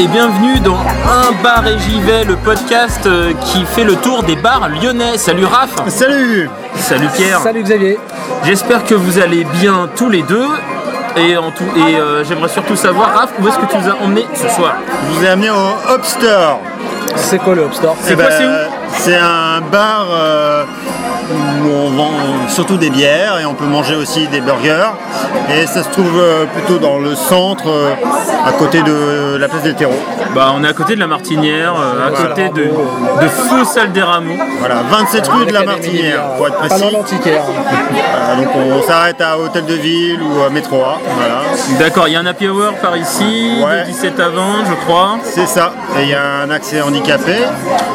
Et bienvenue dans Un bar et j'y vais, le podcast euh, qui fait le tour des bars lyonnais. Salut Raph Salut Salut Pierre Salut Xavier. J'espère que vous allez bien tous les deux. Et, en tout, et euh, j'aimerais surtout savoir, Raph, où est-ce que tu nous as emmené ce soir? Je vous ai amené au Hop Store. C'est quoi le Hop Store? C'est Eh quoi, ben, c'est où? C'est un bar euh, où on vend surtout des bières et on peut manger aussi des burgers. Et ça se trouve euh, plutôt dans le centre, euh, à côté de la place des terreaux. Bah on est à côté de la Martinière, euh, à côté de, de Faux Salle des Rameaux. Voilà, 27 rue de la Martinière, pour être Pas précis. Voilà, donc on s'arrête à Hôtel de Ville ou à Métro A. Voilà, D'accord, il y a un happy hour par ici, Ouais. de 17 à 20 je crois. c'est ça. Et il y a un accès handicapé.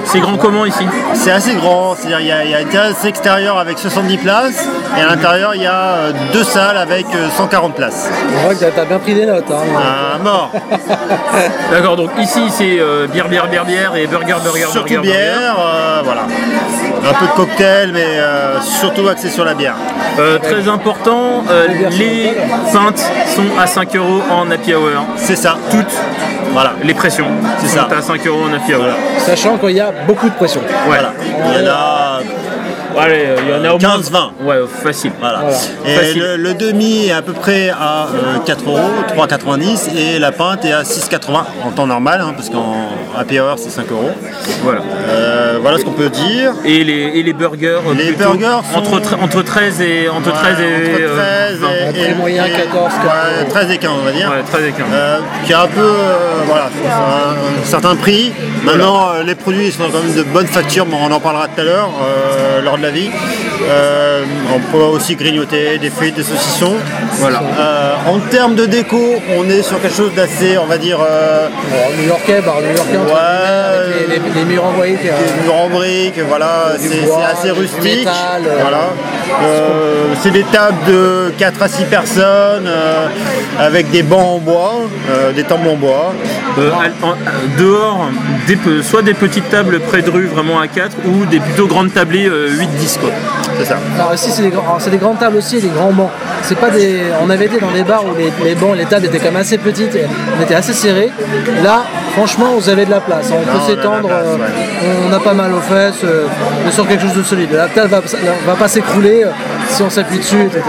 C'est grand comment ici C'est assez grand, c'est-à-dire il y a, il y a une terrasse extérieure avec 70 places et à l'intérieur il y a euh, deux salles avec euh, 140 places. On voit que t'as bien pris des notes. Hein. À mort. D'accord, donc ici c'est euh, bière, bière, bière, bière et burger, burger, Surtout burger, bière, euh, voilà. Un peu de cocktail, mais euh, surtout axé sur la bière. Euh, très important, euh, Les pintes sont à 5 euros en happy hour. C'est ça. Toutes, Voilà. les pressions C'est sont ça. à 5 euros en happy hour. Sachant qu'il y a beaucoup de pression. Ouais. Voilà. Il y en a Allez, euh, il y en a au moins 15-20. Ouais, facile. Voilà. Voilà. Et Facile. le, le demi est à peu près à euh, 4 euros, 3,90 et la pinte est à 6,80 en temps normal, hein, parce qu'en happy hour c'est 5 euros. Voilà. Euh, voilà ce qu'on peut dire. Et les, et les burgers euh, Les plutôt burgers sont- entre, tre- entre 13 et entre 13 et entre euh, 13 20. et, prix moyen, 14, ouais, 13 et 15 on va dire. Ouais, 13 et 15. Euh, qui a un peu, euh, voilà, un, un certain prix. Maintenant, euh, les produits sont quand même de bonne facture, mais on en parlera tout à l'heure, euh, lors de la vie. Euh, on peut aussi grignoter des frites, des saucissons. Voilà. Euh, en termes de déco, on est sur quelque chose d'assez, on va dire, euh, Bon, New Yorkais, bar New Yorkais entre Ouais. les, les- les murs en briques. euh, des murs en briques, voilà, c'est assez rustique. métal, euh, voilà. Euh, c'est des tables de 4 à 6 personnes euh, avec des bancs en bois, euh, des tables en bois. À- en- dehors, des soit des petites tables près de rue vraiment à 4 ou des plutôt grandes tablées euh, 8-10 quoi. C'est ça. Alors ici c'est des, grands- alors, c'est des grandes tables aussi des grands bancs. C'est pas des. On avait été dans des bars où les, les bancs, les tables étaient quand même assez petites, et on était assez serrés. Là, franchement, vous avez de la place. On on peut s'étendre, euh, on a pas mal aux fesses, euh, on est sur quelque chose de solide. La table va, va pas s'écrouler euh, si on s'appuie dessus, etc.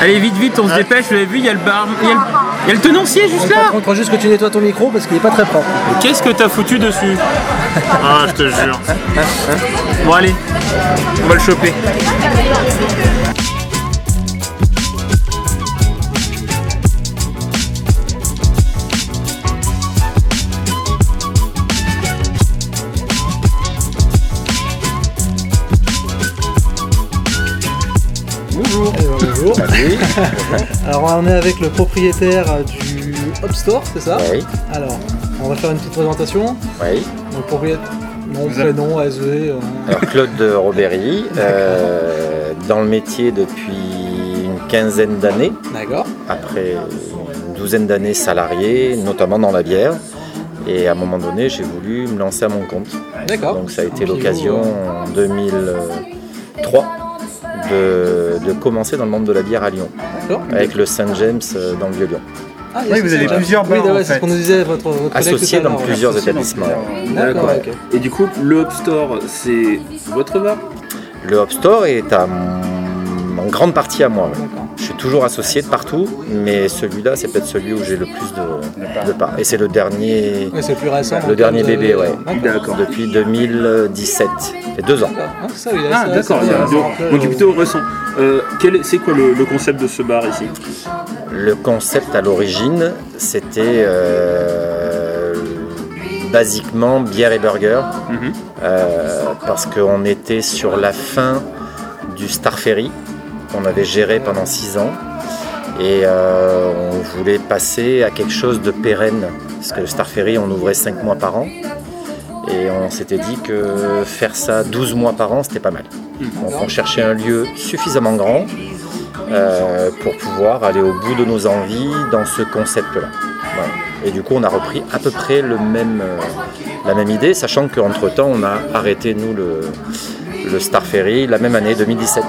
Allez vite vite, on se dépêche, vous l'avez vu, il y a le bar, il y a le, il y a le tenancier juste là. Par contre, juste que tu nettoies ton micro parce qu'il est pas très propre. Qu'est-ce que t'as foutu dessus? Ah, je te jure. Bon allez, on va le choper. Bonjour. bonjour. Alors on est avec le propriétaire du Hop Store, c'est ça Oui, Alors, on va faire une petite présentation. oui. Donc propriétaire, nom, prénom, euh, Alors Claude de Robéry, euh, dans le métier depuis une quinzaine d'années, D'accord. après une douzaine d'années salarié, notamment dans la bière. Et à un moment donné, j'ai voulu me lancer à mon compte. D'accord. Donc ça a été l'occasion en 2003 de, de commencer dans le monde de la bière à Lyon, D'accord. avec le Saint James euh, dans le Vieux-Lyon. Ah, Oui, vous avez plusieurs Oui, bars, ouais, en c'est ce qu'on nous disait, votre, Associé dans plusieurs établissements. D'accord. Et du coup, le Hop Store, c'est votre bar Le Hop Store est à, en grande partie à moi. ouais. Je suis toujours associé de partout, mais celui-là, c'est peut-être celui où j'ai le plus de, de parts. Et c'est le dernier, Ouais, c'est plus récent. le dernier avez- bébé, ouais. D'accord. Depuis 2017. Ça fait deux ans. Ah, oui, Ah d'accord, donc plutôt récent. Euh, c'est quoi le, le concept de ce bar ici? Le concept à l'origine, c'était euh, basiquement bière et burger, Mhm. euh, parce qu'on était sur la fin du Star Ferry, qu'on avait géré pendant six ans, et euh, on voulait passer à quelque chose de pérenne, parce que le Star Ferry, on ouvrait cinq mois par an. Et on s'était dit que faire ça 12 mois par an, c'était pas mal. Donc on cherchait un lieu suffisamment grand euh, pour pouvoir aller au bout de nos envies dans ce concept-là. Voilà. Et du coup, on a repris à peu près le même, euh, la même idée, sachant qu'entre-temps, on a arrêté, nous, le, le Star Ferry la même année, 2017.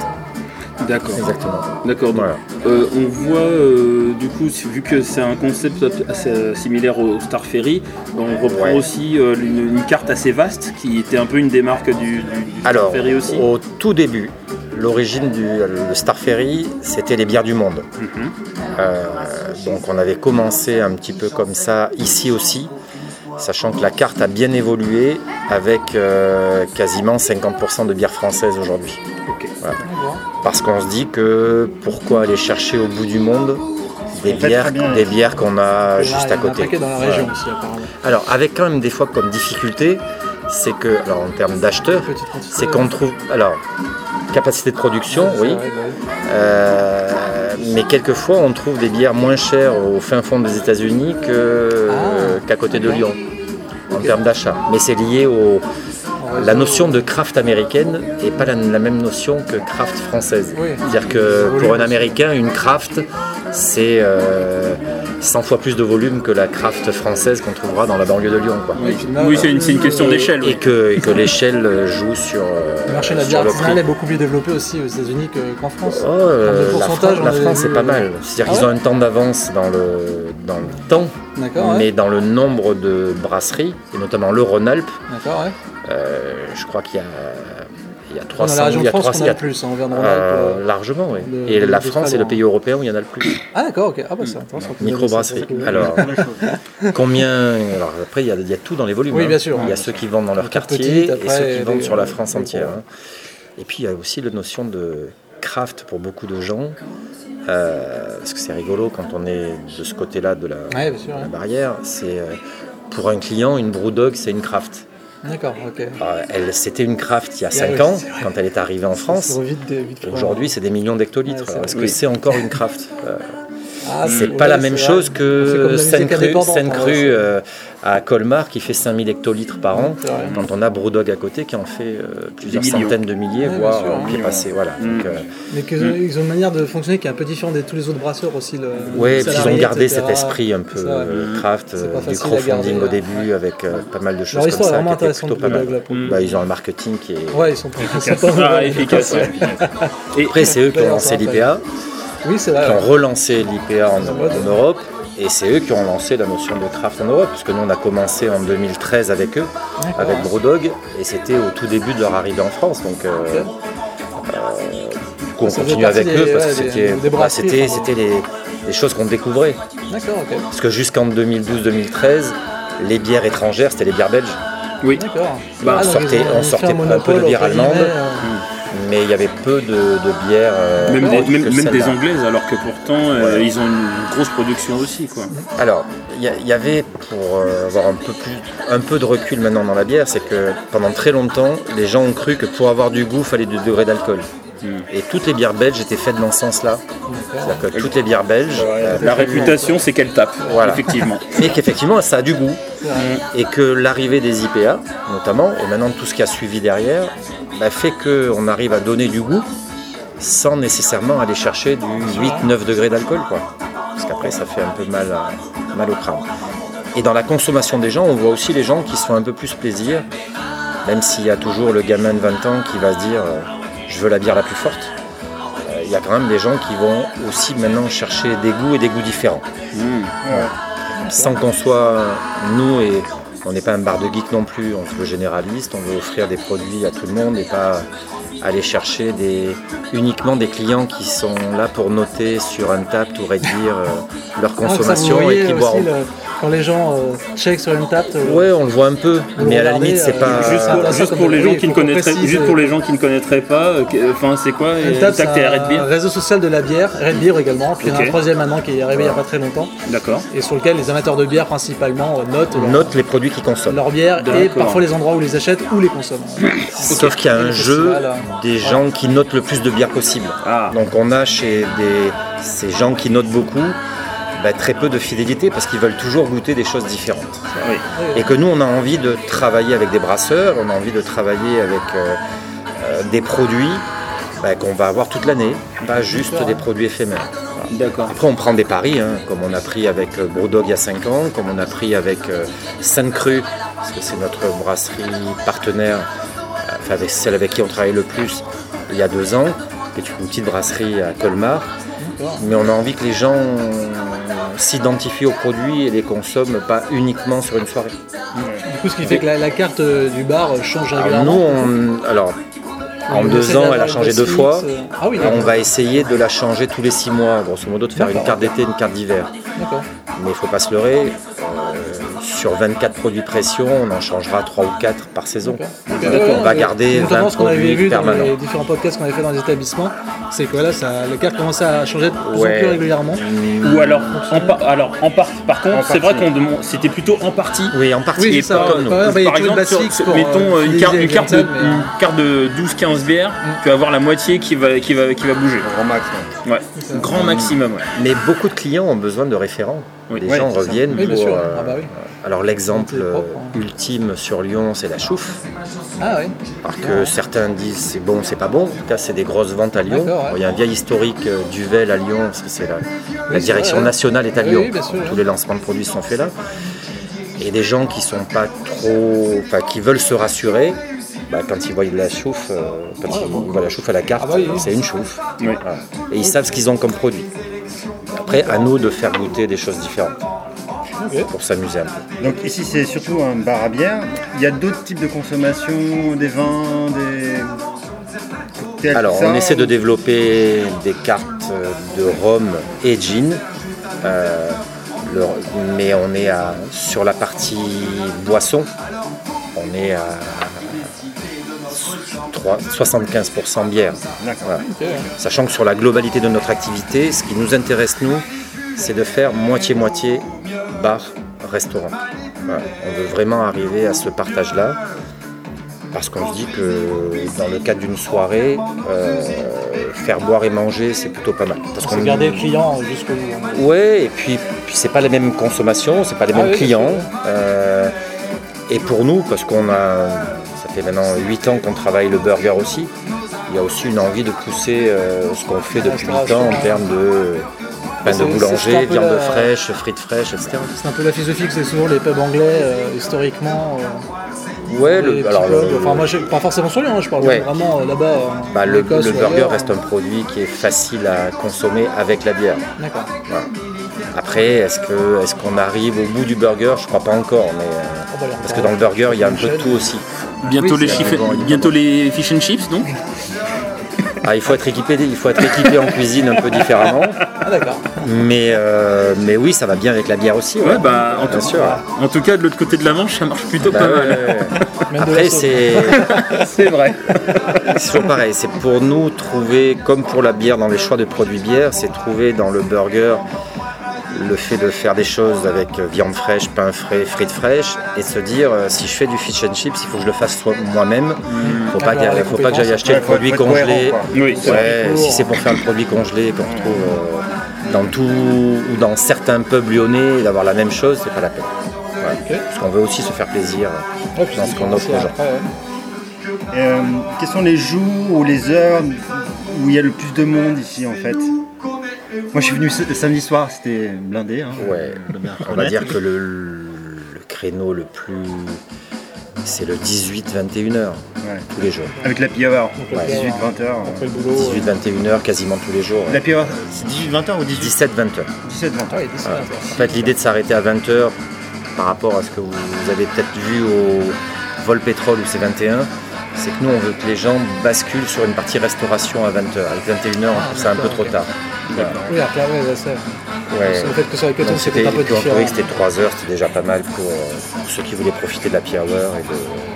D'accord. Exactement. D'accord. Voilà. euh, on voit euh, du coup, vu que c'est un concept assez similaire au Star Ferry, on reprend Ouais. aussi une, une carte assez vaste qui était un peu une des marques du, du- du Alors, Star Ferry aussi. au tout début, l'origine du le Star Ferry, c'était les bières du monde. Mhm. Euh, donc on avait commencé un petit peu comme ça ici aussi, sachant que la carte a bien évolué avec euh, quasiment 50% de bières françaises aujourd'hui. Voilà. Parce qu'on se dit que pourquoi aller chercher au bout du monde des bières, des qu'on a juste à côté. paquet dans la Voilà. région aussi, apparemment. Alors avec quand même des fois comme difficulté, c'est que, alors en termes d'acheteurs, c'est qu'on trouve, alors capacité de production, oui, euh, mais quelquefois on trouve des bières moins chères au fin fond des États-Unis Ah, qu'à côté de. Lyon en termes d'achat. Mais c'est lié au la notion de craft américaine n'est pas la, la même notion que craft française. C'est-à-dire que pour un. Américain, une craft, c'est euh, 100 fois plus de volume que la craft française qu'on trouvera dans la banlieue de Lyon. quoi. Oui, c'est une, question le- d'échelle. Et oui. que, et que l'échelle joue sur, euh, Le marché de la bière artisanale est beaucoup plus développé aussi aux États-Unis que- qu'en France. Oh, euh, termes de la pourcentage, France, la c'est pas euh, mal. C'est-à-dire Ah qu'ils ont ouais un temps d'avance dans le, dans le temps, ouais. mais dans le nombre de brasseries, et notamment le Rhône-Alpes, ouais. euh, je crois qu'il y a, il y a Dans 300, la région il y a France, 300, on a le plus, hein, Rhône-Alpes. Euh, euh. largement, oui. Et la France est le pays européen où il y en a le plus. Ah d'accord, ok. Ah bah c'est intéressant. Microbrasserie. Alors, combien Alors après, il y, a, il y a tout dans les volumes. Oui, hein. bien sûr. Il y a ceux qui vendent dans leur quartier et ceux qui vendent sur la France entière. hein. Et puis il y a aussi la notion de craft pour beaucoup de gens. euh, parce que c'est rigolo quand on est de ce côté-là de la, Ouais, la ouais. barrière. C'est euh, pour un client, une Brewdog, c'est une craft. D'accord, ok. Alors, elle, c'était une craft il y a Ah 5 oui, ans, quand elle est arrivée en France. Aujourd'hui, c'est des millions d'hectolitres. Ouais, Est-ce que c'est encore une craft Euh, Ah, C'est ouais, pas la c'est même chose C'est que Seine-Cru indépendante, Seine-Cru, hein, ouais, euh, à Colmar qui fait 5000 hectolitres par an, C'est quand on a Brewdog à côté qui en fait euh, plusieurs centaines de milliers, Ouais, voire sûr, euh, hein. pied passé. Voilà. Mm. Donc, euh, Mais qu'ils ont, ils ont une manière de fonctionner qui est un peu différente de tous les autres brasseurs aussi. Puis ils ont gardé etc. cet esprit un peu Ça, craft, C'est du crowdfunding au début avec pas mal de choses comme est ça vraiment qui plutôt pas mal. Bah, ils ont un marketing qui est. Ouais, ils sont pas pas Ah, Après, c'est eux qui ont lancé l'IPA, Oui, qui ont relancé l'IPA en, Europe. Et c'est eux qui ont lancé la notion de craft en Europe, puisque nous on a commencé en 2013 avec eux, avec. Brewdog, et c'était au tout début de leur arrivée en France. Donc, euh, euh, du coup, on Ça continue avec des- eux parce ouais, que c'était des bah, enfin, c'était les, les choses qu'on découvrait. D'accord, ok. Parce que jusqu'en 2012-2013, les bières étrangères, c'était les bières belges, oui, D'accord. Bah, Ah, on donc sortait- on un peu de bière allemande. euh, mais il y avait peu de, de bières. euh, même, des, même, que même des celle-là. anglaises, alors que pourtant euh, Ouais. ils ont une grosse production aussi. Quoi. Alors, il y, a- il y avait, pour euh, avoir un peu, plus, un peu de recul maintenant dans la bière, c'est que pendant très longtemps, les gens ont cru que pour avoir du goût, il fallait du degré d'alcool. Et toutes les bières belges étaient faites dans ce sens-là. C'est-à-dire que toutes les bières belges, euh, La réputation, c'est qu'elle tape, Voilà. effectivement. et qu'effectivement ça a du goût. vrai. Et que l'arrivée des IPA, notamment, et maintenant tout ce qui a suivi derrière, bah, fait qu'on arrive à donner du goût sans nécessairement aller chercher du 8-9 degrés d'alcool. quoi. Parce qu'après, ça fait un peu mal, à- mal au crâne. Et dans la consommation des gens, on voit aussi les gens qui se font un peu plus plaisir, même s'il y a toujours le gamin de 20 ans qui va se dire euh, je veux la bière la plus forte. Euh, Il y a quand même des gens qui vont aussi maintenant chercher des goûts et des goûts différents Hmm. sans qu'on soit nous et on n'est pas un bar de geek non plus, on se veut généraliste, on veut offrir des produits à tout le monde et pas aller chercher des, uniquement des clients qui sont là pour noter sur un tap ou réduire euh, leur Ah, consommation et qui boiront. le- quand les gens euh, check sur une table. euh, Ouais, on le voit un peu, mais à la limite c'est euh, pas. Juste pour, juste pour les gens qui ne connaîtraient, juste pour les gens qui ne connaîtraient pas, euh, enfin c'est quoi Untappd, c'est Tact et Red un Beer réseau social de la bière, Red Beer également, puis il y en a Ok. un troisième maintenant qui est arrivé il n'y a pas très longtemps, D'accord. et sur lequel les amateurs de bière principalement notent leur, Note les produits qu'ils consomment. leur bière et parfois les endroits où ils les achètent ou les consomment. Sauf qu'il y a un jeu euh, des gens qui notent le plus de bière possible. Ah, Donc on a chez des, ces gens qui notent beaucoup bah, très peu de fidélité parce qu'ils veulent toujours goûter des choses différentes. Oui. Et que nous, on a envie de travailler avec des brasseurs, on a envie de travailler avec euh, euh, des produits bah, qu'on va avoir toute l'année, pas juste des produits éphémères. D'accord. Après, on prend des paris, hein, comme on a pris avec euh, Brewdog il y a 5 ans, comme on a pris avec euh, Sainte-Cru, parce que c'est notre brasserie partenaire, enfin avec celle avec qui on travaille le plus il y a 2 ans, qui est une petite brasserie à Colmar. Mais on a envie que les gens s'identifient aux produits et les consomment pas uniquement sur une soirée. Du coup, ce qui fait que la, la carte euh, du bar euh, change Alors régulièrement. nous, on- alors, en deux ans, elle a changé deux fois. euh, Ah oui, on va essayer de la changer tous les six mois, grosso modo, de faire une carte d'été, une carte d'hiver. D'accord. Mais il ne faut pas se leurrer, euh, sur 24 produits pression, on en changera 3 ou 4 par saison. On va garder notamment 20 ce qu'on avait produits vu dans permanents. les différents podcasts qu'on avait fait dans les établissements, c'est que voilà, ça, la carte commençait à changer de plus en plus régulièrement. Ou alors, en, par- alors en par, par contre, En c'est vrai qu'on demande, c'était plutôt en partie. Oui, en partie. Oui, Et c'est ça, pas ouais, comme nous. par exemple, Par sur- pour, mettons euh, une carte, une fidéliser carte, de, les clientèles, mais- une carte de 12-15 bières, tu vas avoir la moitié qui va, qui va, qui va bouger. Grand max. ouais. Ouais. Grand maximum. Ouais. Mais beaucoup de clients ont besoin de référents. Oui. Les Ouais, gens reviennent Oui, pour. euh, Ah bah oui. Alors l'exemple propre, euh, ultime sur Lyon, c'est la chouffe. Ah oui. Parce que certains disent c'est bon, c'est pas bon. En tout cas, c'est des grosses ventes à Lyon. Il y a un vieil historique euh, d'Uvel à Lyon, parce que c'est la, la direction vrai, ouais. nationale est à Lyon. oui, bien sûr, Donc, ouais. Tous les lancements de produits sont faits là. Et des gens qui sont pas trop, enfin qui veulent se rassurer, bah, quand ils voient la chouffe, euh, quand ils voient la chouffe à la carte, Ah bah c'est une chouffe. Oui. Voilà. Et ils savent ce qu'ils ont comme produit. Après, à nous de faire goûter des choses différentes pour s'amuser un peu. Donc ici c'est surtout un bar à bière. Il y a d'autres types de consommation, des vins, des cocktails, Alors, on essaie de développer des cartes de rhum et gin. Euh, le- mais on est à- sur la partie boisson, on est à 75% bière. Voilà. Sachant que sur la globalité de notre activité, ce qui nous intéresse, nous, c'est de faire moitié-moitié bar-restaurant. Voilà. On veut vraiment arriver à ce partage-là, parce qu'on se dit que dans le cadre d'une soirée, euh, faire boire et manger, c'est plutôt pas mal. Parce C'est garder le client jusqu'au bout. Ouais, et puis, puis c'est pas les mêmes consommations, c'est pas les Ah mêmes oui, clients. Euh, et pour nous, parce qu'on a, fait maintenant 8 ans qu'on travaille le burger aussi, il y a aussi une envie de pousser euh, ce qu'on fait depuis 8 ans en termes de pain de boulanger, viande la- fraîche, frites fraîches, etc. C'est un peu la philosophie que c'est souvent les pubs anglais, euh, historiquement. euh, Ouais, le, alors, le- Enfin, moi, pas forcément sur Lyon, hein, je parle Ouais. vraiment là-bas. bah, le, burger ailleurs. reste un produit qui est facile à consommer avec la bière. D'accord. Après, est-ce qu'on arrive au bout du burger? Je crois pas encore, mais euh, Ah bah, parce que dans le burger, il y a un peu de tout aussi. Bientôt, Oui, les c'est chiffres- bon, évidemment. bientôt les fish and chips, donc Ah, il faut être équipé, il faut être équipé en cuisine un peu différemment, Ah d'accord. mais euh, mais oui, ça va bien avec la bière aussi. ouais. Ouais, bah, en, Bien tout, sûr. en tout cas, de l'autre côté de la Manche, ça marche plutôt Bah pas ouais, mal. ouais, Après, c'est C'est vrai. c'est toujours pareil. C'est pour nous trouver, comme pour la bière dans les choix de produits bière, c'est trouver dans le burger le fait de faire des choses avec euh, viande fraîche, pain frais, frites fraîches, et de se dire euh, si je fais du fish and chips, il faut que je le fasse moi-même. Faut pas Avoir qu'il les faut pas que j'aille acheter le produit congelé. Oui. Ouais, si c'est pour faire le produit congelé qu'on retrouve euh, dans tout ou dans certains pubs lyonnais, d'avoir la même chose, c'est pas la peine. Voilà. Parce qu'on veut aussi se faire plaisir. Ouais, puis dans ce qu'on offre aux gens. après, ouais. Euh, quels sont les jours ou les heures où il y a le plus de monde ici en fait? Moi je suis venu samedi soir, c'était blindé. Hein, Ouais, on va dire que le, le créneau le plus. C'est le 18-21h Ouais. tous les jours. Avec la hour, Ouais. 18-20 heures. Après le boulot. euh, 18-21h quasiment tous les jours. La hour, c'est 18-20 heures ou 18 17-20h. 17-20 Ah oui, dix- En fait, l'idée de s'arrêter à 20h par rapport à ce que vous avez peut-être vu au vol pétrole où c'est 21, c'est que nous on veut que les gens basculent sur une partie restauration à 20h. Avec 21h, on trouve ça un peu trop tard. Oui, clair, ouais, ouais, c'est. Ouais. Le fait que ça Donc c'était un peu différent. c'était 3 heures, c'était déjà pas mal pour, euh, pour ceux qui voulaient profiter de la Hour et de,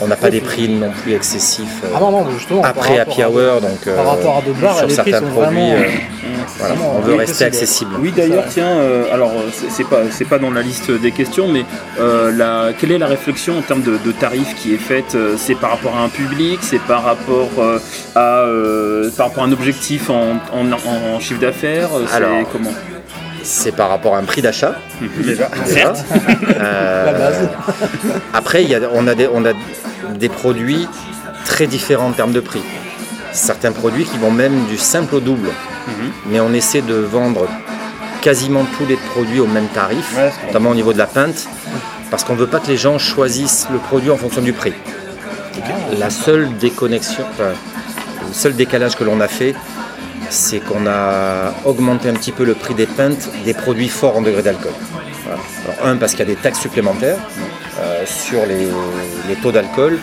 On n'a pas des prix non plus excessifs. euh, Ah non, non, mais justement. après Happy Hour, donc euh, par rapport à bars, sur les prix certains sont produits, vraiment, euh, euh, voilà, on veut oui, rester possible. accessible. Oui, d'ailleurs, tiens, euh, alors euh, c'est pas, c'est pas dans la liste des questions, mais euh, la- quelle est la réflexion en termes de, de tarifs qui est faite euh, C'est par rapport à un public C'est par rapport euh, à euh, par rapport à un objectif en, en- en chiffre d'affaires euh, c'est Alors, comment? C'est par rapport à un prix d'achat. Déjà. déjà. Euh, La base. Après, il y a- on, a des, on a des produits très différents en termes de prix. Certains produits qui vont même du simple au double. Mais on essaie de vendre quasiment tous les produits au même tarif, Ouais, notamment au niveau de la pinte, parce qu'on ne veut pas que les gens choisissent le produit en fonction du prix. La seule déconnexion, enfin, le seul décalage que l'on a fait, c'est qu'on a augmenté un petit peu le prix des pintes des produits forts en degré d'alcool. Voilà. Alors, un, parce qu'il y a des taxes supplémentaires euh, sur les, les taux d'alcool.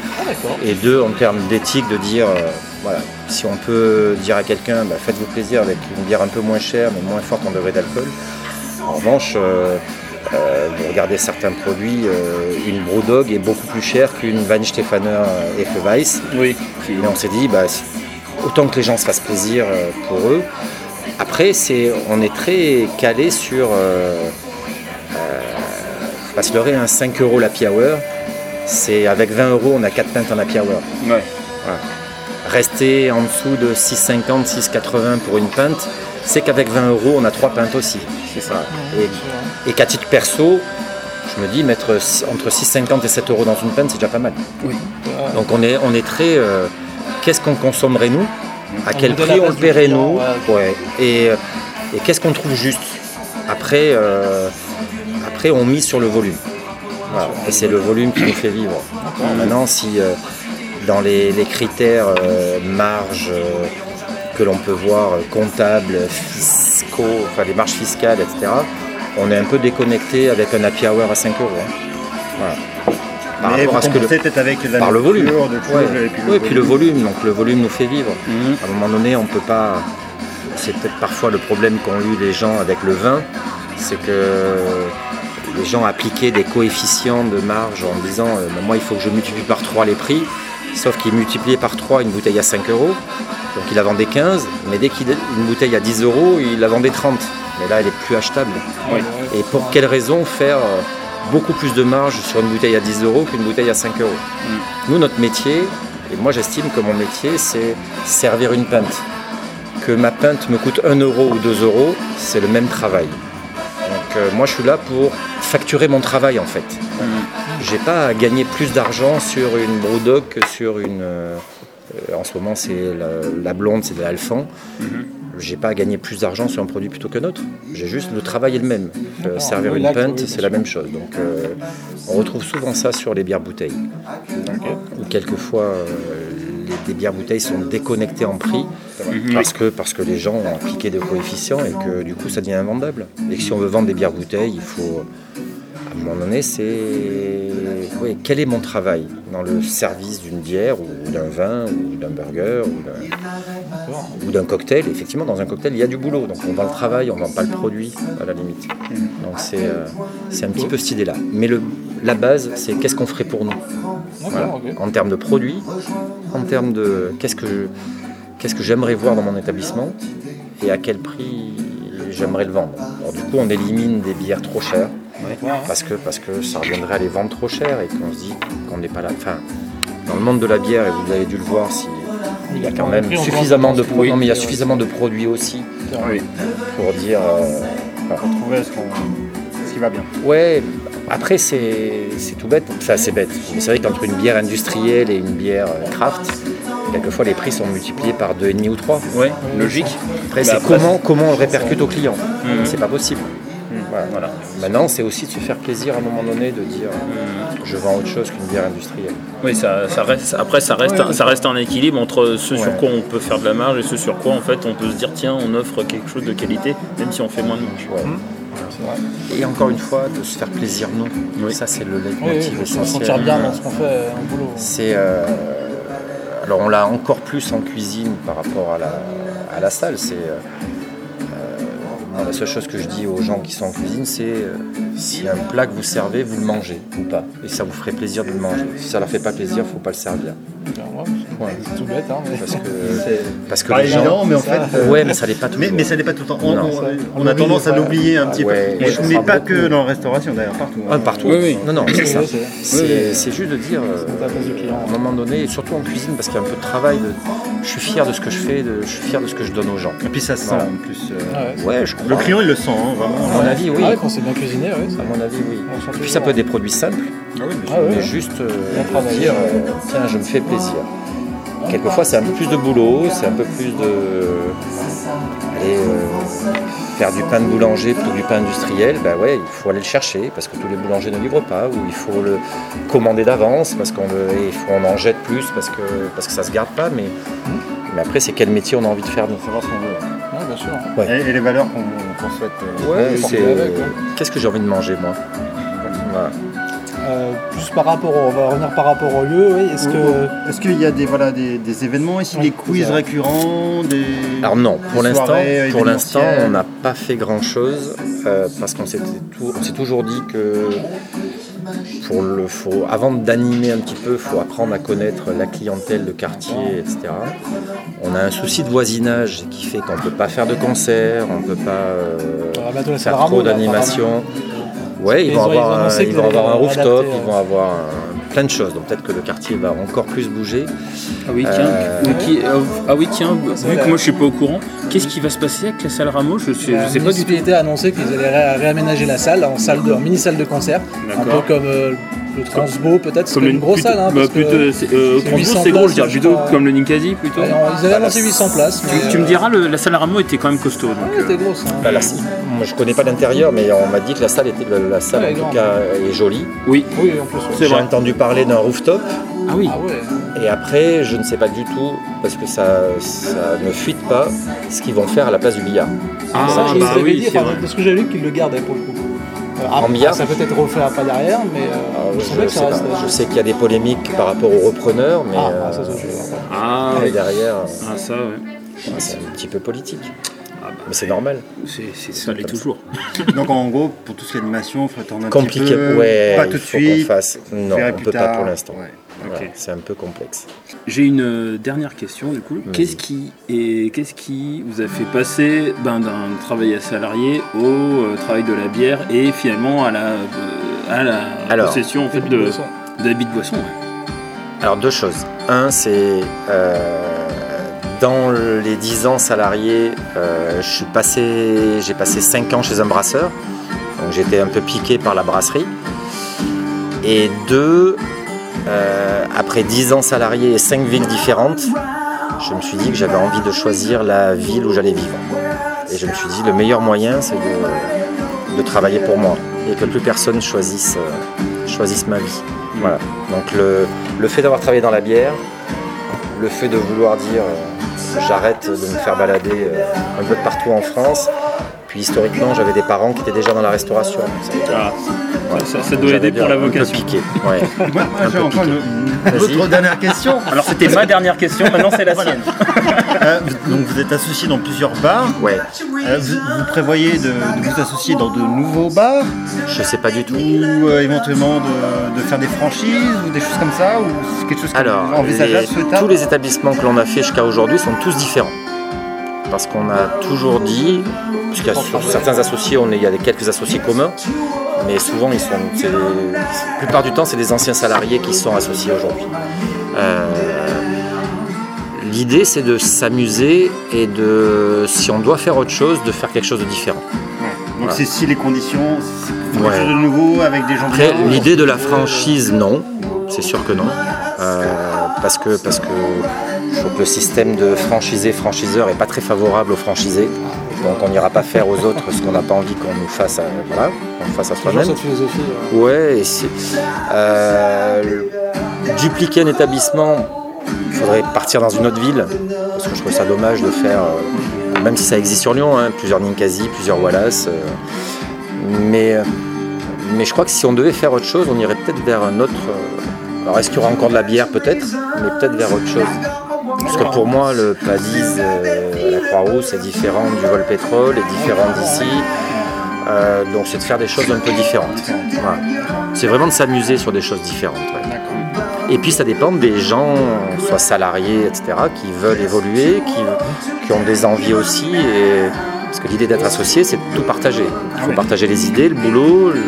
Et deux, en termes d'éthique, de dire, euh, voilà, si on peut dire à quelqu'un, bah, faites-vous plaisir avec une bière un peu moins chère, mais moins forte en degré d'alcool. En revanche, euh, vous regardez certains produits, une Brewdog est beaucoup plus chère qu'une Weinstephaner Hefeweiss. Oui. Et on s'est dit, bah, autant que les gens se fassent plaisir euh, pour eux. Après, c'est, on est très calé sur. Euh, euh, pas se leurrer, un 5 euros l'happy hour. C'est avec 20 euros, on a 4 pintes en happy hour. Ouais. Rester en dessous de 6,50, 6,80 pour une pinte, c'est qu'avec 20 euros, on a 3 pintes aussi. C'est ça. Et, et qu'à titre perso, je me dis mettre entre 6,50 et 7 euros dans une pinte, c'est déjà pas mal. Oui. Donc on est, on est très. euh, Qu'est-ce qu'on consommerait nous? À quel prix on le paierait nous? Ouais. Et, euh, et qu'est-ce qu'on trouve juste? Après, euh, après, on mise sur le volume. Voilà. Et c'est le volume qui nous fait vivre. Maintenant, si euh, dans les, les critères euh, marge que l'on peut voir, comptables, fiscaux, enfin les marges fiscales, etc., on est un peu déconnecté avec un happy hour à 5 euros. hein. Voilà. Par Mais rapport à ce que le, compensez peut-être avec la par le volume. de Ouais. et puis le volume, donc le volume nous fait vivre. Mhm. À un moment donné, on peut pas. C'est peut-être parfois le problème qu'ont eu les gens avec le vin, c'est que les gens appliquaient des coefficients de marge en disant euh, moi il faut que je multiplie par 3 les prix, sauf qu'ils multipliaient par 3 une bouteille à 5 euros, donc il la vendait 15, mais dès qu'il une bouteille à 10 euros, il la vendait 30. Mais là elle est plus achetable. Oui. Et pour quelle raison faire euh, beaucoup plus de marge sur une bouteille à 10 euros qu'une bouteille à 5 euros Nous, notre métier, et moi j'estime que mon métier, c'est servir une pinte. Que ma pinte me coûte 1 euro ou 2 euros, c'est le même travail. Donc euh, moi je suis là pour facturer mon travail en fait. J'ai pas à gagner plus d'argent sur une Brewdog que sur une. euh, euh, en ce moment c'est la, la blonde, c'est de l'Alphand. J'ai pas à gagner plus d'argent sur un produit plutôt qu'un autre. J'ai juste le travail est le même. Euh, servir Oui, une pinte, c'est la même chose. Donc euh, on retrouve souvent ça sur les bières bouteilles. Ou quelquefois euh, les, des bières bouteilles sont déconnectées en prix parce que, parce que les gens ont appliqué des coefficients et que du coup ça devient invendable. Et que si on veut vendre des bières bouteilles, il faut à un moment donné, c'est oui, quel est mon travail dans le service d'une bière ou d'un vin ou d'un burger ou d'un- cocktail? Effectivement, dans un cocktail, il y a du boulot. Donc on vend le travail, on vend pas le produit à la limite. Donc c'est euh, c'est un petit peu cette idée-là. Mais le, la base, c'est qu'est-ce qu'on ferait pour nous? Voilà. En termes de produits, en termes de qu'est-ce que qu'est-ce que j'aimerais voir dans mon établissement et à quel prix j'aimerais le vendre. Alors, du coup, on élimine des bières trop chères parce que, parce que ça reviendrait à les vendre trop cher et qu'on se dit qu'on n'est pas là. Enfin, dans le monde de la bière, et vous avez dû le voir, si, il y a quand même suffisamment de produits, oui, mais il y a suffisamment de produits aussi Oui. pour dire. euh, trouver ce, qui va bien. ouais, après c'est c'est tout bête, enfin c'est bête. Mais c'est vrai qu'entre une bière industrielle et une bière euh, craft, quelquefois les prix sont multipliés par 2,5 ou 3. Ouais, logique. Après, Bah, c'est comment, comment on le répercute au client. C'est pas possible. Voilà. Voilà. Maintenant, c'est aussi de se faire plaisir à un moment donné, de dire euh, je vends autre chose qu'une bière industrielle. Oui, ça, ça reste, après, ça reste, un, ça reste un équilibre entre ce sur quoi on peut faire de la marge et ce sur quoi en fait on peut se dire tiens, on offre quelque chose de qualité, même si on fait moins de marge. Ouais. Et encore une fois, de se faire plaisir nous. Oui. Ça, c'est le Oui, leitmotiv oui, se essentiel. sentir bien dans ce qu'on fait, euh, un boulot. C'est euh, alors on l'a encore plus en cuisine par rapport à la, à la salle. C'est euh, euh, la seule chose que je dis aux gens qui sont en cuisine, c'est euh, si un plat que vous servez, vous le mangez ou pas, et ça vous ferait plaisir de le manger. Si ça leur fait pas plaisir, faut pas le servir. Ouais. C'est tout bête, hein, mais Parce que, parce que pas les gens. évident, mais en fait. euh, Ouais, mais ça l'est pas toujours. Mais, mais ça n'est pas tout le temps. On, Non. on- on a tendance à l'oublier un petit Ouais, peu. mais sera pas beaucoup. que dans la restauration d'ailleurs, partout. Ah, hein. partout. Oui, oui. Non, non, c'est ça. C'est- juste de dire, euh, à un moment donné, et surtout en cuisine, parce qu'il y a un peu de travail, de, je suis fier de ce que je fais, de, je suis fier de ce que je donne aux gens. Et puis ça se sent Voilà. en plus. euh, Ah ouais. Ouais, je crois. Le client il le sent, hein, vraiment. À mon avis, oui. Ah ouais, quand c'est bien cuisiné, ça- À mon avis, oui. Et puis ça peut être des produits simples, Ah ouais, mais ouais. juste euh, dire, euh, tiens, je me fais plaisir. Quelquefois, c'est un peu plus de boulot, c'est un peu plus de. Allez, euh, faire du pain de boulanger plutôt que du pain industriel, ben ouais, il faut aller le chercher parce que tous les boulangers ne livrent pas, ou il faut le commander d'avance parce qu'on et il faut on en jette plus parce que, parce que ça se garde pas, mais, mais après, c'est quel métier on a envie de faire nous. Savoir ce qu'on veut. Ouais, bien sûr. Et, et les valeurs qu'on souhaite. euh, ouais. Qu'est-ce que j'ai envie de manger, moi? Voilà. Euh, plus par rapport au, on va revenir par rapport au lieu, oui. Est-ce que. Est-ce qu'il y a des, voilà, des, des événements ici, des quiz récurrents des... Alors non, pour l'instant, soirées pour l'instant, on n'a pas fait grand-chose euh, parce qu'on s'est toujours dit que pour le, faut, avant d'animer un petit peu, il faut apprendre à connaître la clientèle de quartier, etc. On a un souci de voisinage qui fait qu'on ne peut pas faire de concerts, on ne peut pas euh, bientôt laisser faire trop d'animation. Ouais, ils vont ont avoir, un, ils vont avoir rooftop, ils vont avoir plein de choses. Donc peut-être que le quartier va encore plus bouger. Ah oui, tiens, Euh, qui- euh, ah oui, tiens vu que moi je suis pas au courant, qu'est-ce qui va se passer avec la salle Rameau? Je sais, La je sais pas du tout. a annoncé qu'ils allaient ré- réaménager la salle en salle de, en mini salle de concert, un peu D'accord. comme euh, le Transbo peut-être, c'est Comme une grosse plutôt- salle. Hein, bah, parce euh, c'est Transbo, 800 c'est gros, je dirais plutôt crois. comme le Ninkasi plutôt. Ouais, Ils avaient annoncé 800 places. Tu, tu me euh, diras, le- la salle Rameau était quand même costaud. Donc, ouais, c'était gros ça. Bah, la- moi je connais pas l'intérieur, mais on m'a dit que la salle était la, la salle Ouais, en tout cas est jolie. oui, Oui, en plus. J'ai entendu parler d'un rooftop ah oui. Ah et après je ne sais pas du tout parce que ça, ça ne fuite pas ce qu'ils vont faire à la place du billard. Ah, bah oui, c'est vrai. de ce que j'ai lu, qu'ils le gardaient pour le coup. Euh, Ça peut être refait après derrière, mais euh, Ah, je je, savais que sais ça pas. restait. Je sais qu'il y a des polémiques par rapport aux repreneurs, mais Ah, euh, ah, ça. Ah, oui. derrière Ah, ça, ouais. c'est un petit peu politique. Ah, bah, Mais c'est normal. c'est, c'est- ça l'est toujours. Donc en gros, pour tout ce qui est animation, il faut attendre un Compliqué. petit peu. Ouais, pas tout de suite. fasse. Non, on plus peut tard. pas pour l'instant. Ouais. Voilà, c'est un peu complexe. J'ai une euh, dernière question du coup. Qu'est-ce qui, et qu'est-ce qui vous a fait passer ben, d'un travail à salarié au euh, travail de la bière et finalement à la, euh, à la Alors, possession en fait, de, boisson. d'habits de boisson ouais. Alors deux choses. Un, c'est euh, dans les 10 ans salariés, euh, je suis passé, j'ai passé 5 ans chez un brasseur. Donc j'étais un peu piqué par la brasserie. Et deux, euh, après 10 ans salariés et 5 villes différentes, je me suis dit que j'avais envie de choisir la ville où j'allais vivre. Et je me suis dit le meilleur moyen c'est de, travailler pour moi et que plus personne choisisse, euh, choisisse ma vie. Donc le, fait d'avoir travaillé dans la bière, le fait de vouloir dire euh, j'arrête de me faire balader un peu de partout en France, puis historiquement j'avais des parents qui étaient déjà dans la restauration. Ah, ouais. ça, doit aider pour la un peu vocation. piqué. Ouais. Moi, moi, Un j'ai peu encore piqué. une, dernière question. Alors c'était ma dernière question, maintenant c'est la sienne. Euh, donc vous êtes associé dans plusieurs bars. Ouais, Euh, vous, vous prévoyez de, de vous associer dans de nouveaux bars je sais pas du tout. ou euh, éventuellement de, de faire des franchises ou des choses comme ça ou quelque chose que Alors, envisageable, les- tous les établissements que l'on a fait jusqu'à aujourd'hui sont tous différents. Parce qu'on a toujours dit, puisqu'il y a sur certains associés, on est- il y a quelques associés communs, mais souvent, ils sont, c'est- la plupart du temps, c'est des anciens salariés qui sont associés aujourd'hui. Euh, L'idée, c'est de s'amuser et de, si on doit faire autre chose, de faire quelque chose de différent. Donc Voilà. c'est si les conditions, c'est Ouais. de nouveau avec des gens Après, l'idée de la franchise, non, c'est sûr que non. Euh, parce, que, parce que je trouve que le système de franchisé-franchiseur est pas très favorable aux franchisés. Donc on n'ira pas faire aux autres ce qu'on n'a pas envie qu'on nous fasse à, voilà, qu'on fasse à soi-même. cette philosophie. Ouais, et c'est- euh, dupliquer un établissement, il faudrait partir dans une autre ville, parce que je trouve ça dommage de faire, euh, même si ça existe sur Lyon, hein, plusieurs Ninkasi, plusieurs Wallace. euh, mais, mais je crois que si on devait faire autre chose, on irait peut-être vers un autre. alors est-ce qu'il y aura encore de la bière peut-être, mais peut-être vers autre chose. Parce que pour moi, le Padis euh, à la Croix-Rousse est différent du vol pétrole, est différent d'ici. Euh, donc c'est de faire des choses un peu différentes. Voilà. C'est vraiment de s'amuser sur des choses différentes. ouais. Et puis ça dépend des gens, soit salariés, etc., qui veulent évoluer, qui, qui ont des envies aussi. Et, parce que l'idée d'être associé, c'est de tout partager. Il faut partager les idées, le boulot le-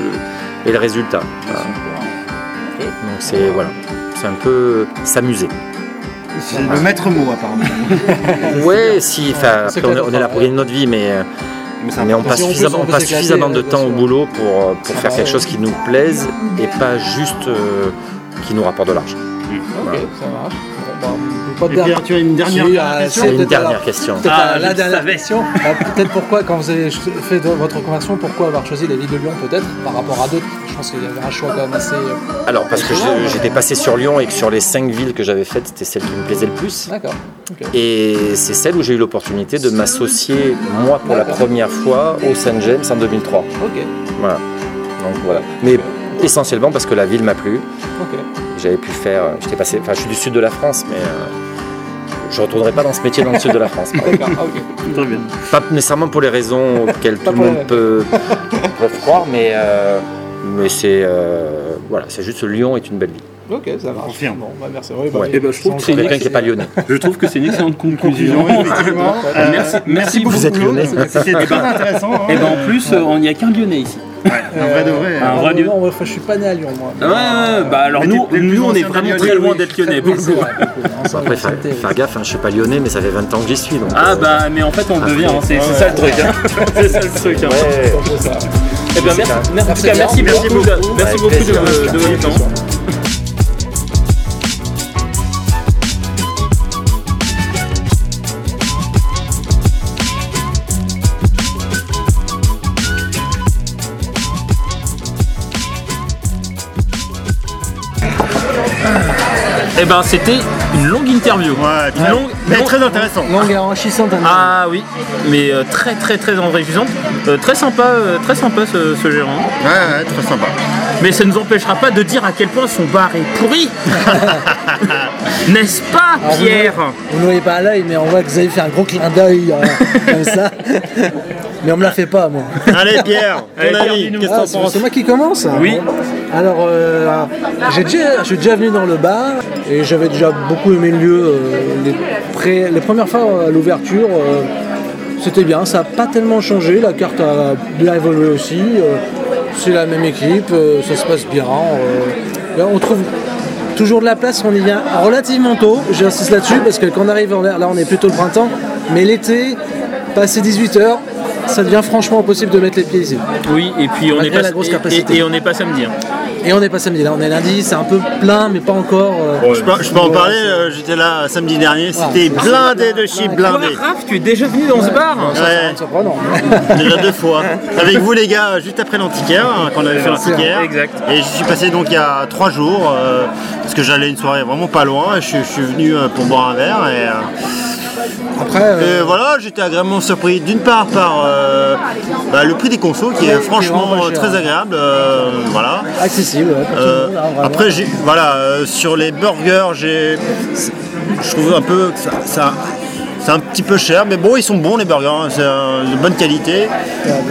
et le résultat. Voilà. Donc c'est voilà, c'est un peu s'amuser. C'est le maître mot apparemment. Ouais, si, après, on, est, clair. on est là pour gagner notre vie, mais, euh, mais on passe Si on peut- suffisamment, on on peut passe s'éclater, suffisamment de temps au boulot pour, euh, pour faire quelque ouais. chose qui nous plaise et pas juste euh, qui nous rapporte de l'argent. Ok, ça marche. Bon, pas de Et Pierre, dernière- tu as une dernière Si, question c'est Une dernière la- question. peut-être Ah, la, dernière question. Ah, peut-être pourquoi, quand vous avez fait votre conversion, pourquoi avoir choisi la ville de Lyon, peut-être, par rapport à d'autres? Je pense qu'il y avait un choix quand même assez. euh, Alors, parce que j'étais passé sur Lyon et que sur les cinq villes que j'avais faites, c'était celle qui me plaisait le plus. D'accord. Et c'est celle où j'ai eu l'opportunité de m'associer, moi, pour la première fois, au Saint James en 2003. Ok. Voilà. Donc voilà. Mais essentiellement parce que la ville m'a plu. Ok. J'avais pu faire. J'étais passé. Enfin, je suis du sud de la France, mais euh, je retournerai pas dans ce métier dans le sud de la France. par exemple. D'accord. ok. Très bien. Pas nécessairement pour les raisons auxquelles tout le monde peut, peut croire, mais, euh, mais c'est euh, voilà, c'est juste Lyon est une belle ville. Ok, ça marche. Confirme. Bon, bah merci. Oui, bah, Ouais. Eh ben, je trouve que c'est quelqu'un qui n'est pas lyonnais. Je trouve que c'est une excellente conclusion. effectivement. Euh, merci, merci beaucoup. Vous êtes lyonnais. C'était très intéressant. hein. Et ben en plus, euh, on n'y a qu'un Lyonnais ici. Un vrai de vrai. Un Ah, vrai non, Lyon. non, moi, je suis pas né à Lyon, moi. Ouais, ouais, bah alors nous, nous on est vraiment très loin d'être lyonnais. le ça, Après, faire, gaffe, hein, je suis pas lyonnais, mais ça fait 20 ans que j'y suis. Donc, Ah euh, bah mais en fait on le devient, hein, c'est c'est ça le truc. hein. c'est ça le truc. hein. ouais. c'est ça. Eh ben, merci, merci, en tout cas, Merci merci bien. beaucoup, de- merci beaucoup de votre temps. Eh ben c'était une longue interview. Ouais, très, Longue- mais longue- très intéressant. Longue et enrichissante. Ah oui, mais euh, très très très enrichissante, Euh, très sympa, euh, très sympa ce, ce gérant. Ouais, ouais, très sympa. Mais ça ne nous empêchera pas de dire à quel point son bar est pourri. N'est-ce pas, Alors, Pierre Vous ne voyez pas à l'œil, mais on voit que vous avez fait un gros clin d'œil euh, comme ça. Mais on me la fait pas, moi. Allez, Pierre, ton avis, qu'est-ce Ah, que c'est t'en penses c'est moi qui commence Oui. Alors, euh, j'ai déjà, je suis déjà venu dans le bar et j'avais déjà beaucoup aimé le lieu. euh, les, pré- les premières fois à l'ouverture, euh, c'était bien. Ça n'a pas tellement changé. La carte a bien évolué aussi. euh, c'est la même équipe, euh, ça se passe bien. euh, là, on trouve toujours de la place, on y vient relativement tôt. J'insiste là-dessus parce que quand on arrive en là, on est plutôt le printemps. Mais l'été, passé 18h, ça devient franchement impossible de mettre les pieds ici. Oui, et puis on n'est pas la grosse et- capacité. Et, et on n'est pas samedi. hein. Et on n'est pas samedi, là on est lundi, c'est un peu plein mais pas encore. euh, Je peux, je peux en parler, euh, j'étais là samedi dernier, c'était blindé de chez blindé. Raph, tu es déjà venu dans ce bar Ouais. surprenant. Déjà deux fois. Avec vous les gars, juste après l'antiquaire, hein, quand on avait fait l'antiquaire. Exact. Et j'y suis passé donc il y a trois jours, euh, parce que j'allais une soirée vraiment pas loin, et je, je suis venu euh, pour boire un verre. Et, euh, Après, euh, et voilà, j'étais agréablement surpris d'une part par euh, bah, le prix des consos qui est franchement cher. très agréable. euh, voilà. accessible ouais, Euh, monde. hein, après, voilà, euh, sur les burgers, j'ai, je trouve un peu que ça, ça- c'est un petit peu cher, mais bon, ils sont bons les burgers, hein, c'est euh, de bonne qualité.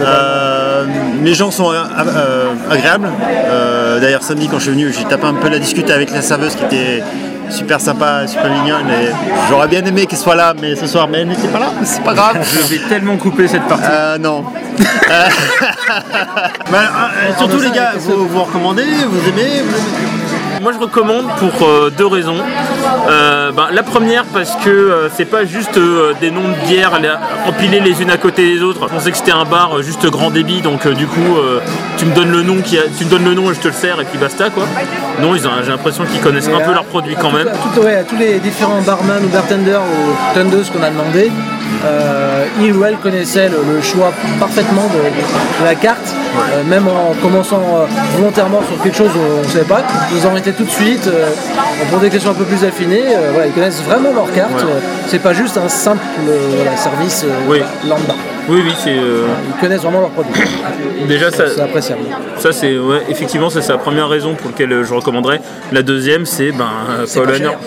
Euh, les gens sont euh, euh, agréables. Euh, D'ailleurs, samedi, quand je suis venu, j'ai tapé un peu la discute avec la serveuse qui était super sympa, super mignonne. Et j'aurais bien aimé qu'elle soit là, mais ce soir, mais elle n'était pas là. C'est pas grave. Je vais tellement couper cette partie. Euh, non. Bah, euh, surtout les gars, vous, vous recommandez, vous aimez, vous aimez Moi je recommande pour euh, deux raisons. Euh, ben, la première parce que euh, c'est pas juste des noms de bières empilés les unes à côté des autres. Je pensais que c'était un bar juste grand débit donc du coup tu me donnes le nom qui a- tu me donnes le nom et je te le sers et puis basta quoi. Non ils ont- j'ai l'impression qu'ils connaissent un peu leurs produits quand même. À, tout- ouais, à tous les différents barman ou bartenders ou tendeuses qu'on a demandé, euh, ils ou elles connaissaient le, le choix parfaitement de, de la carte, Euh, même en commençant euh, volontairement sur quelque chose où on ne savait pas. Ils ont été tout de suite euh, pour des questions un peu plus affinées. voilà, ils connaissent vraiment leur carte. euh, c'est pas juste un simple voilà, service Oui. lambda. Oui, oui, c'est euh, Ils connaissent vraiment leurs produits. déjà ça. C'est appréciable. Ça c'est ouais, effectivement ça, c'est la première raison pour laquelle euh, je recommanderais. La deuxième c'est ben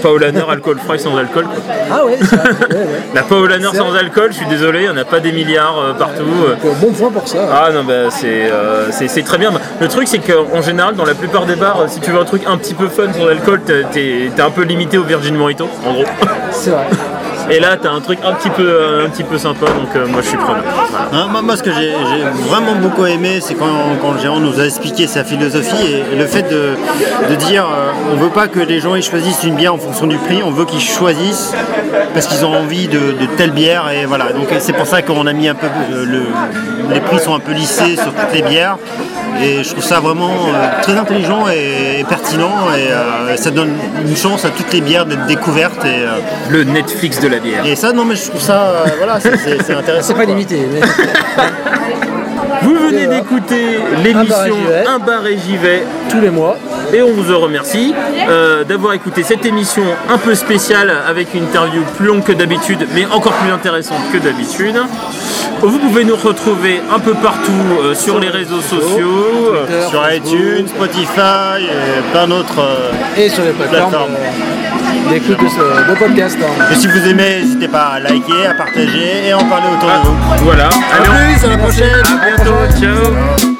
Paulaner, alcool fry sans alcool. quoi. Ah ouais. La Paulaner sans alcool, je suis désolé, il n'y en a pas des milliards euh, partout. euh. Donc, bon point pour ça. Ah non bah c'est euh, c'est- très bien. Le truc c'est qu'en général dans la plupart des bars, si tu veux un truc un petit peu fun sans alcool, t'es- t'es un peu limité au Virgin Mojito en gros. C'est vrai. Et là t'as un truc un petit peu euh, un petit peu sympa donc euh, moi je suis preneur. Voilà. Hein, moi, moi, ce que j'ai j'ai vraiment beaucoup aimé, c'est quand, quand le gérant nous a expliqué sa philosophie et, et le fait de, de dire euh, on veut pas que les gens ils choisissent une bière en fonction du prix, on veut qu'ils choisissent parce qu'ils ont envie de, de telle bière et voilà. Donc c'est pour ça qu'on a mis un peu euh, le, les prix sont un peu lissés sur toutes les bières et je trouve ça vraiment euh, très intelligent et, et pertinent et euh, ça donne une chance à toutes les bières d'être découvertes et, euh, Le Netflix de la bière. et ça non mais je trouve ça euh, voilà c'est- intéressant. C'est pas limité. mais- Vous venez d'écouter l'émission. Un bar et j'y vais Tous les mois. et on vous en remercie euh, d'avoir écouté cette émission un peu spéciale avec une interview plus longue que d'habitude mais encore plus intéressante que d'habitude. Vous pouvez nous retrouver un peu partout euh, sur les réseaux sociaux. Twitter, sur Facebook, iTunes, Spotify et plein d'autres. euh, Et sur les plateformes Plateforme. euh, d'écoute de, ce- de podcast. hein. Et si vous aimez, n'hésitez pas à liker, à partager et à en parler autour ah, de vous. voilà. À Allez, on- plus, à la prochaine à bientôt. Ciao.